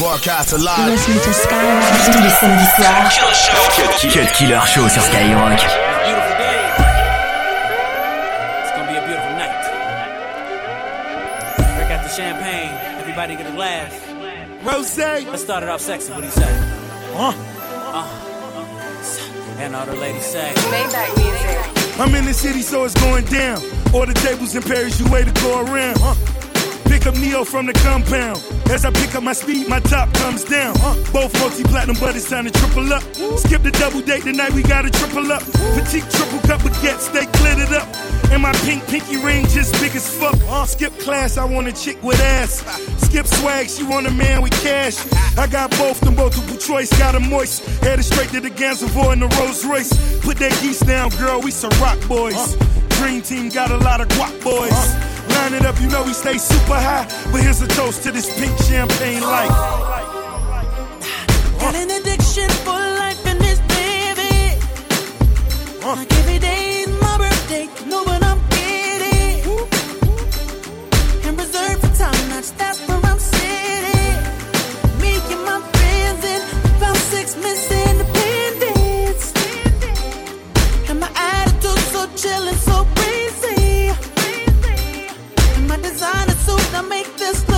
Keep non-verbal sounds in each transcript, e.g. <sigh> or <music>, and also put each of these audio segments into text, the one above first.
Broadcast alive. Listen to Skyrock tous les samedis soirs. Cut, Cut Killer Show sur Skyrock. Beautiful day. It's gonna be a beautiful night. Break out the champagne. Everybody get a glass. Rose. Let's start it off sexy. What do you say? Huh? Uh, and all the ladies say. Maybach music. I'm in the city, so it's going down. All the tables in Paris, you way to go around. Huh? Pick up Ne-Yo from the compound. As I pick up my speed, my top comes down. Both multi platinum, but it's time to triple up. Skip the double date tonight, we gotta triple up. Petite triple cup baguette, stay glittered up. And my pink pinky ring just big as fuck. Skip class, I want a chick with ass. Skip swag, she want a man with cash. I got both, them multiple choice, got a moist. Headed straight to the Gansevoort in the Rolls Royce. Put that geese down, girl, we some rock boys. Dream team got a lot of guap boys. Line it up, you know we stay super high. But here's a toast to this pink champagne life. Got an addiction for life in this baby. Like every day is my birthday, know what I'm getting. And reserved for time, that's that's where I'm sitting. Me and my friends in about six Miss Independence. And my attitude so chill I make this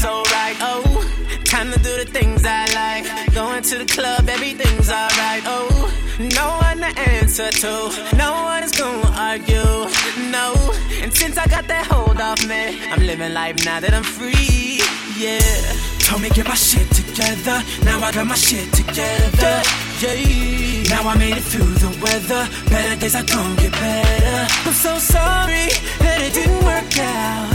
so right. Oh, time to do the things I like. Going to the club, everything's alright. Oh, no one to answer to, <laughs> I'm living life now that I'm free. Yeah. Told me get my shit together. Now I got my shit together. Yeah. Now I made it through the weather. Better days are gonna get better. I'm so sorry that it didn't work out.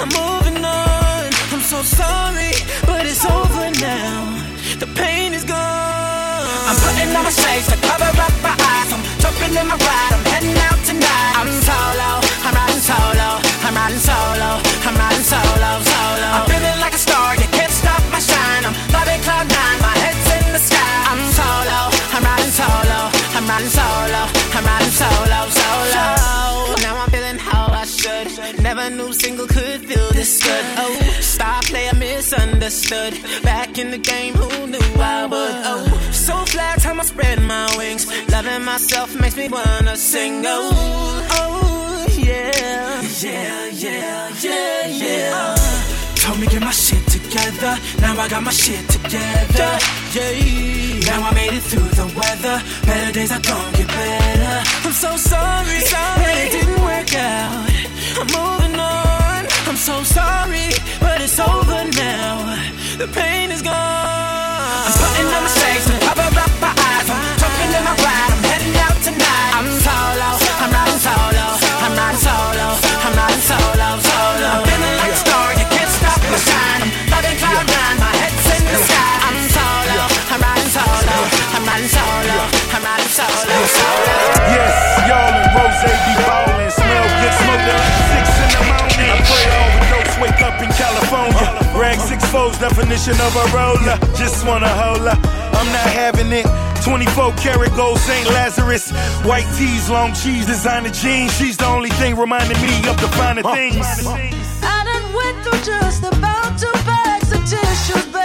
I'm moving on. I'm so sorry, but it's over now. The pain is gone. I'm putting on my shades to cover up my eyes. I'm jumping in my ride. I'm heading out tonight. I'm solo. I'm riding solo, I'm riding solo, solo. I'm feeling like a star, you can't stop my shine. I'm flying cloud nine, my head's in the sky. I'm solo, I'm riding solo, I'm riding solo, I'm riding solo, solo. Now I'm feeling how I should. Never knew single could feel this good. Oh, star player misunderstood. Back in the game, who knew I would? Oh, so fly, time I spread my wings. Loving myself makes me wanna sing. Oh, oh yeah, yeah, yeah, yeah, uh, yeah. Told me get my shit together. Now I got my shit together. Yeah. yeah. Now I made it through the weather. Better days are gonna get better. I'm so sorry, sorry it didn't work out. I'm moving on. I'm so sorry, but it's over now. The pain is gone. I'm putting on my shades and cover up my eyes. I'm jumping in my ride. I'm heading out tonight. I'm solo solo, solo. I'm feeling star, you can't stop my shine. Nine, my head's in the sky. I'm solo, I'm riding solo, I'm solo, I'm solo. Yes, y'all and be ballin', smell good, six in the morning. I pray overdose, wake up in California. Definition of a roller. Just wanna hold up. Not having it. 24 karat gold St. Lazarus. White tees, long cheese, designer jeans. She's the only thing reminding me of the finer things. I done went through just about two bags of tissues.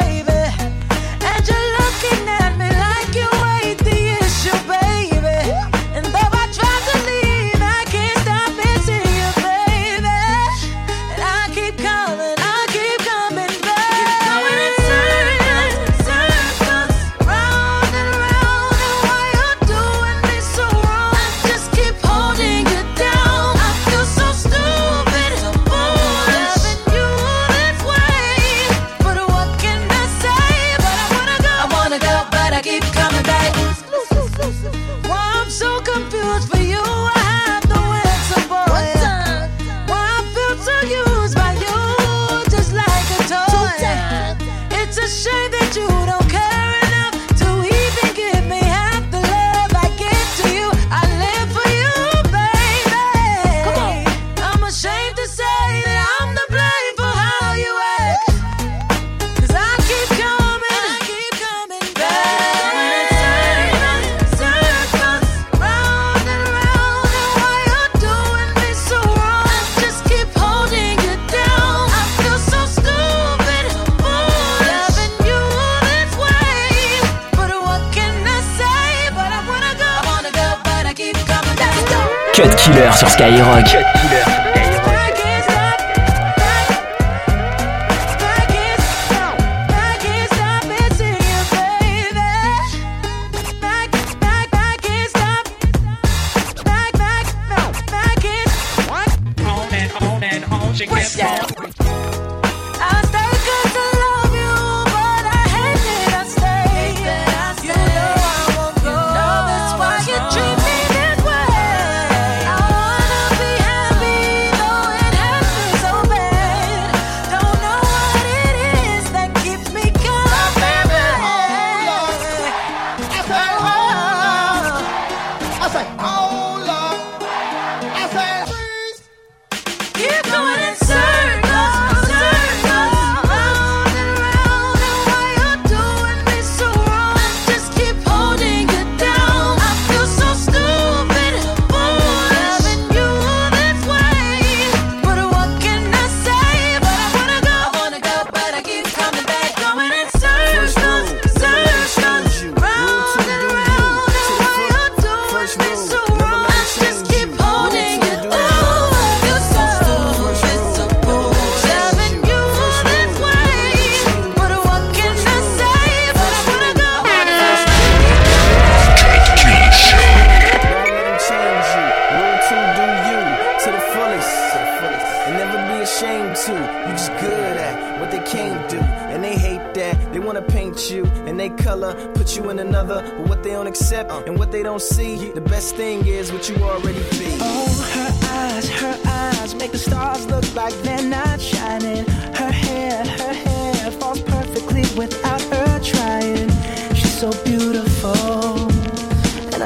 sur Skyrock.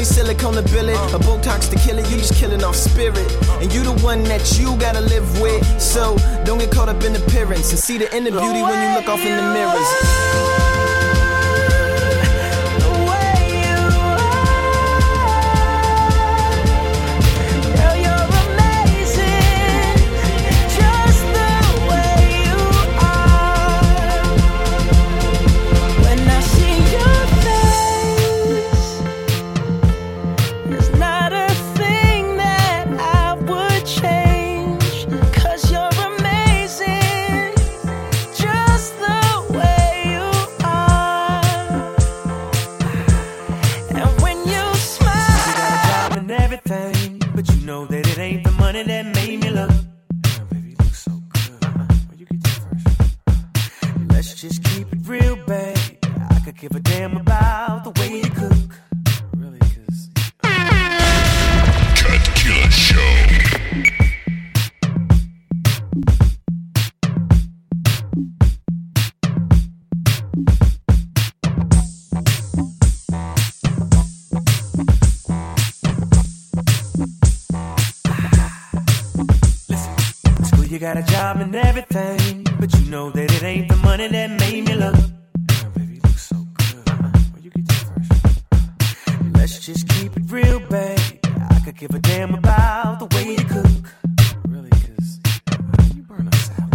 don't silicone to it. A Botox to kill it, you just killing off spirit. And you the one that you gotta live with. So don't get caught up in appearance and see the inner beauty when you look off in the mirrors. Got a job and everything, but you know that it ain't the money that made me look. Baby, you look so good. Where you get that first? Let's just keep it real, babe. I could give a damn about the way you cook. Really, cause you burn us out.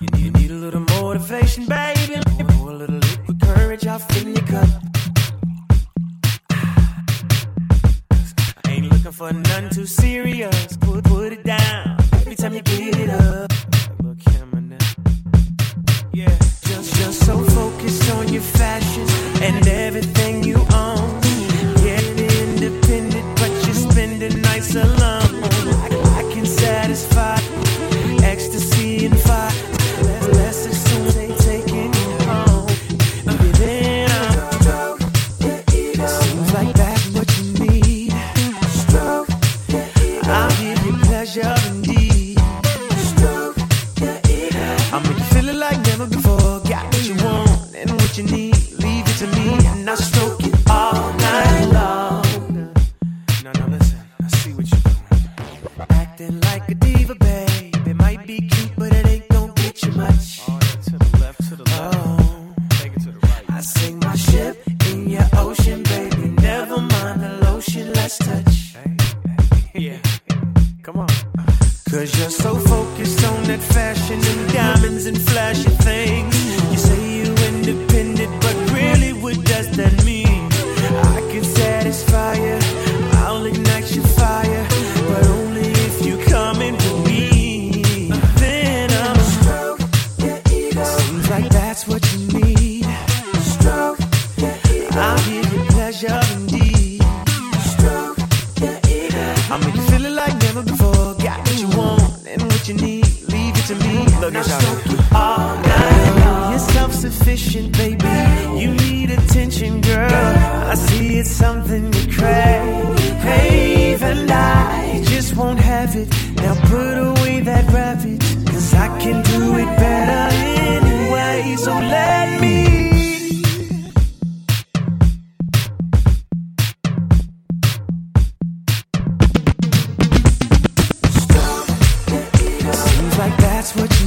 You need, you need a little motivation, baby. Pour a little liquid courage off in your cup. I ain't looking for none too serious. Put, put it down time you get it up. Look. Yeah, just, just so focused on your fashion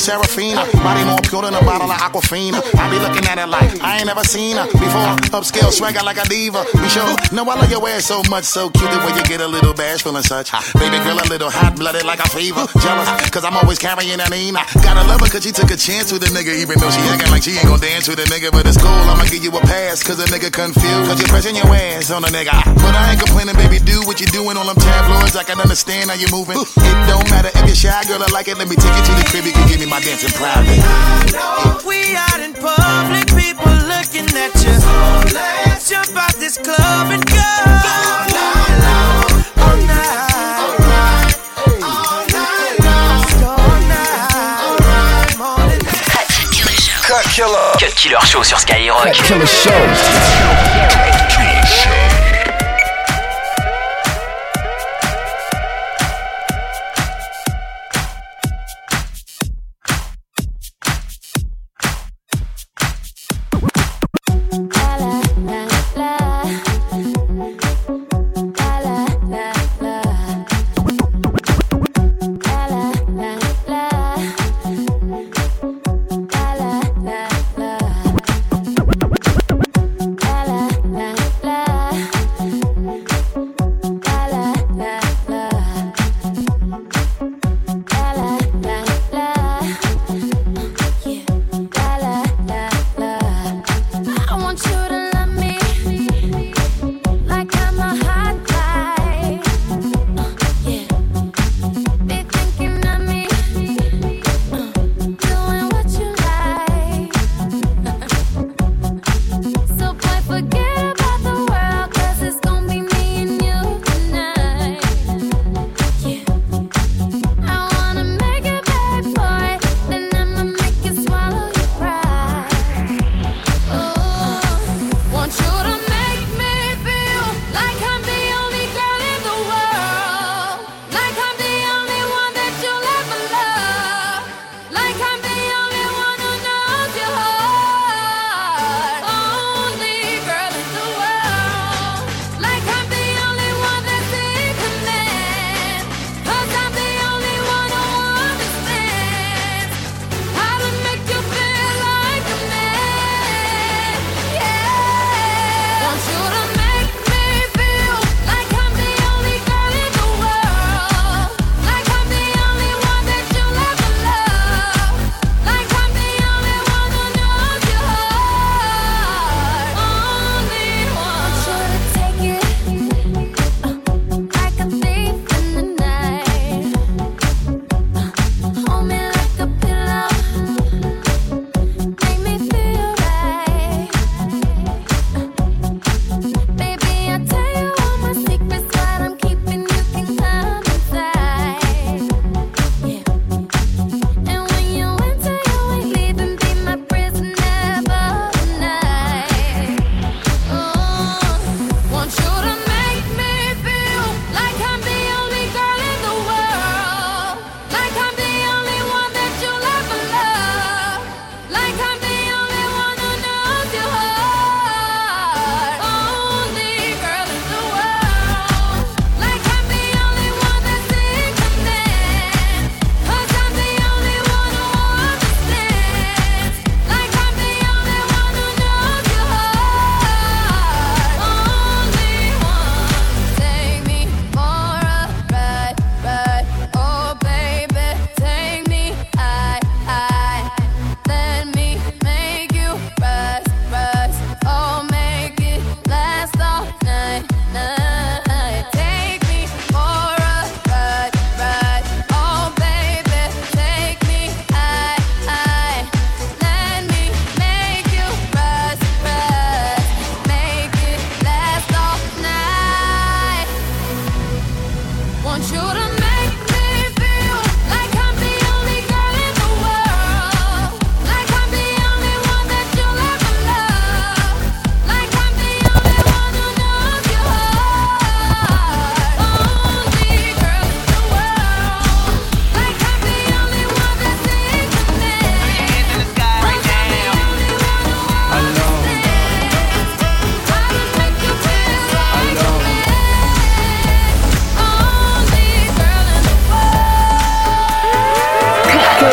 was Serafina. Body more pure than a bottle of Aquafina. I be looking at her like I ain't never seen her before. Upscale swagger like a diva. Be sure, no, I love your ass so much, so cute the way you get a little bashful and such. Baby girl, a little hot blooded like a fever. Jealous, cause I'm always carrying that Nina. Gotta love her cause she took a chance with a nigga, even though she acting like she ain't gonna dance with a nigga. But it's cool, I'ma give you a pass cause a nigga confused. Cause you're pressing your ass on a nigga. But I ain't complaining, baby, do what you're doing on them tabloids. I can understand how you're moving. It don't matter if you're shy, girl, I like it. Let me take you to the crib, you can give me my dance in private. We out in public, people looking at you. So let's jump out this club and go. All night long. All night. All night. All night long. All night. All night. Morning. Cut Killer. Cut Killer Show sur Skyrock. Cut Killer Show.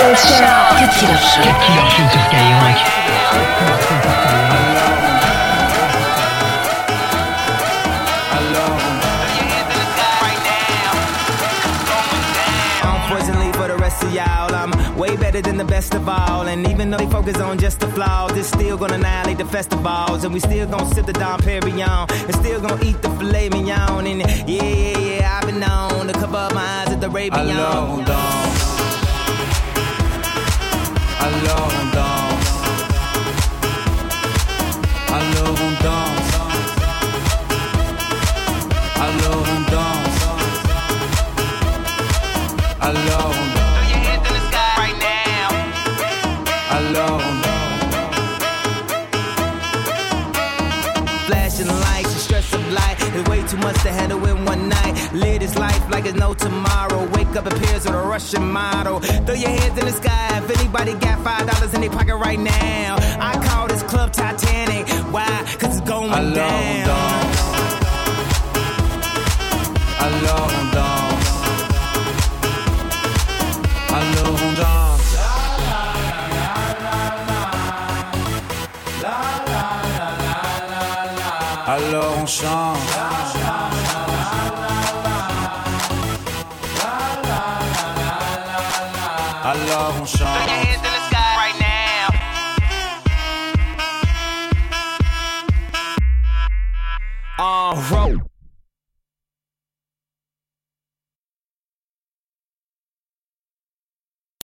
Killer Show. Cut Killer Show sur Skyrock. Y'all, I'm way better than the best of all. And even though they focus on just the flaws, it's still gonna annihilate the festivals. And we still gonna sip the Dom Perignon. And still gonna eat the filet mignon. And yeah, yeah, yeah, I've been known to cover up my eyes at the Arabian. Alors on way too much to handle in one night. Live this life like it's no tomorrow. Wake up appears with a Russian model. Throw your hands in the sky if anybody got five dollars in their pocket right now. I call this club Titanic. Why? Cause it's going on down. danse. Alors on danse. Alors on danse. Alors on chante.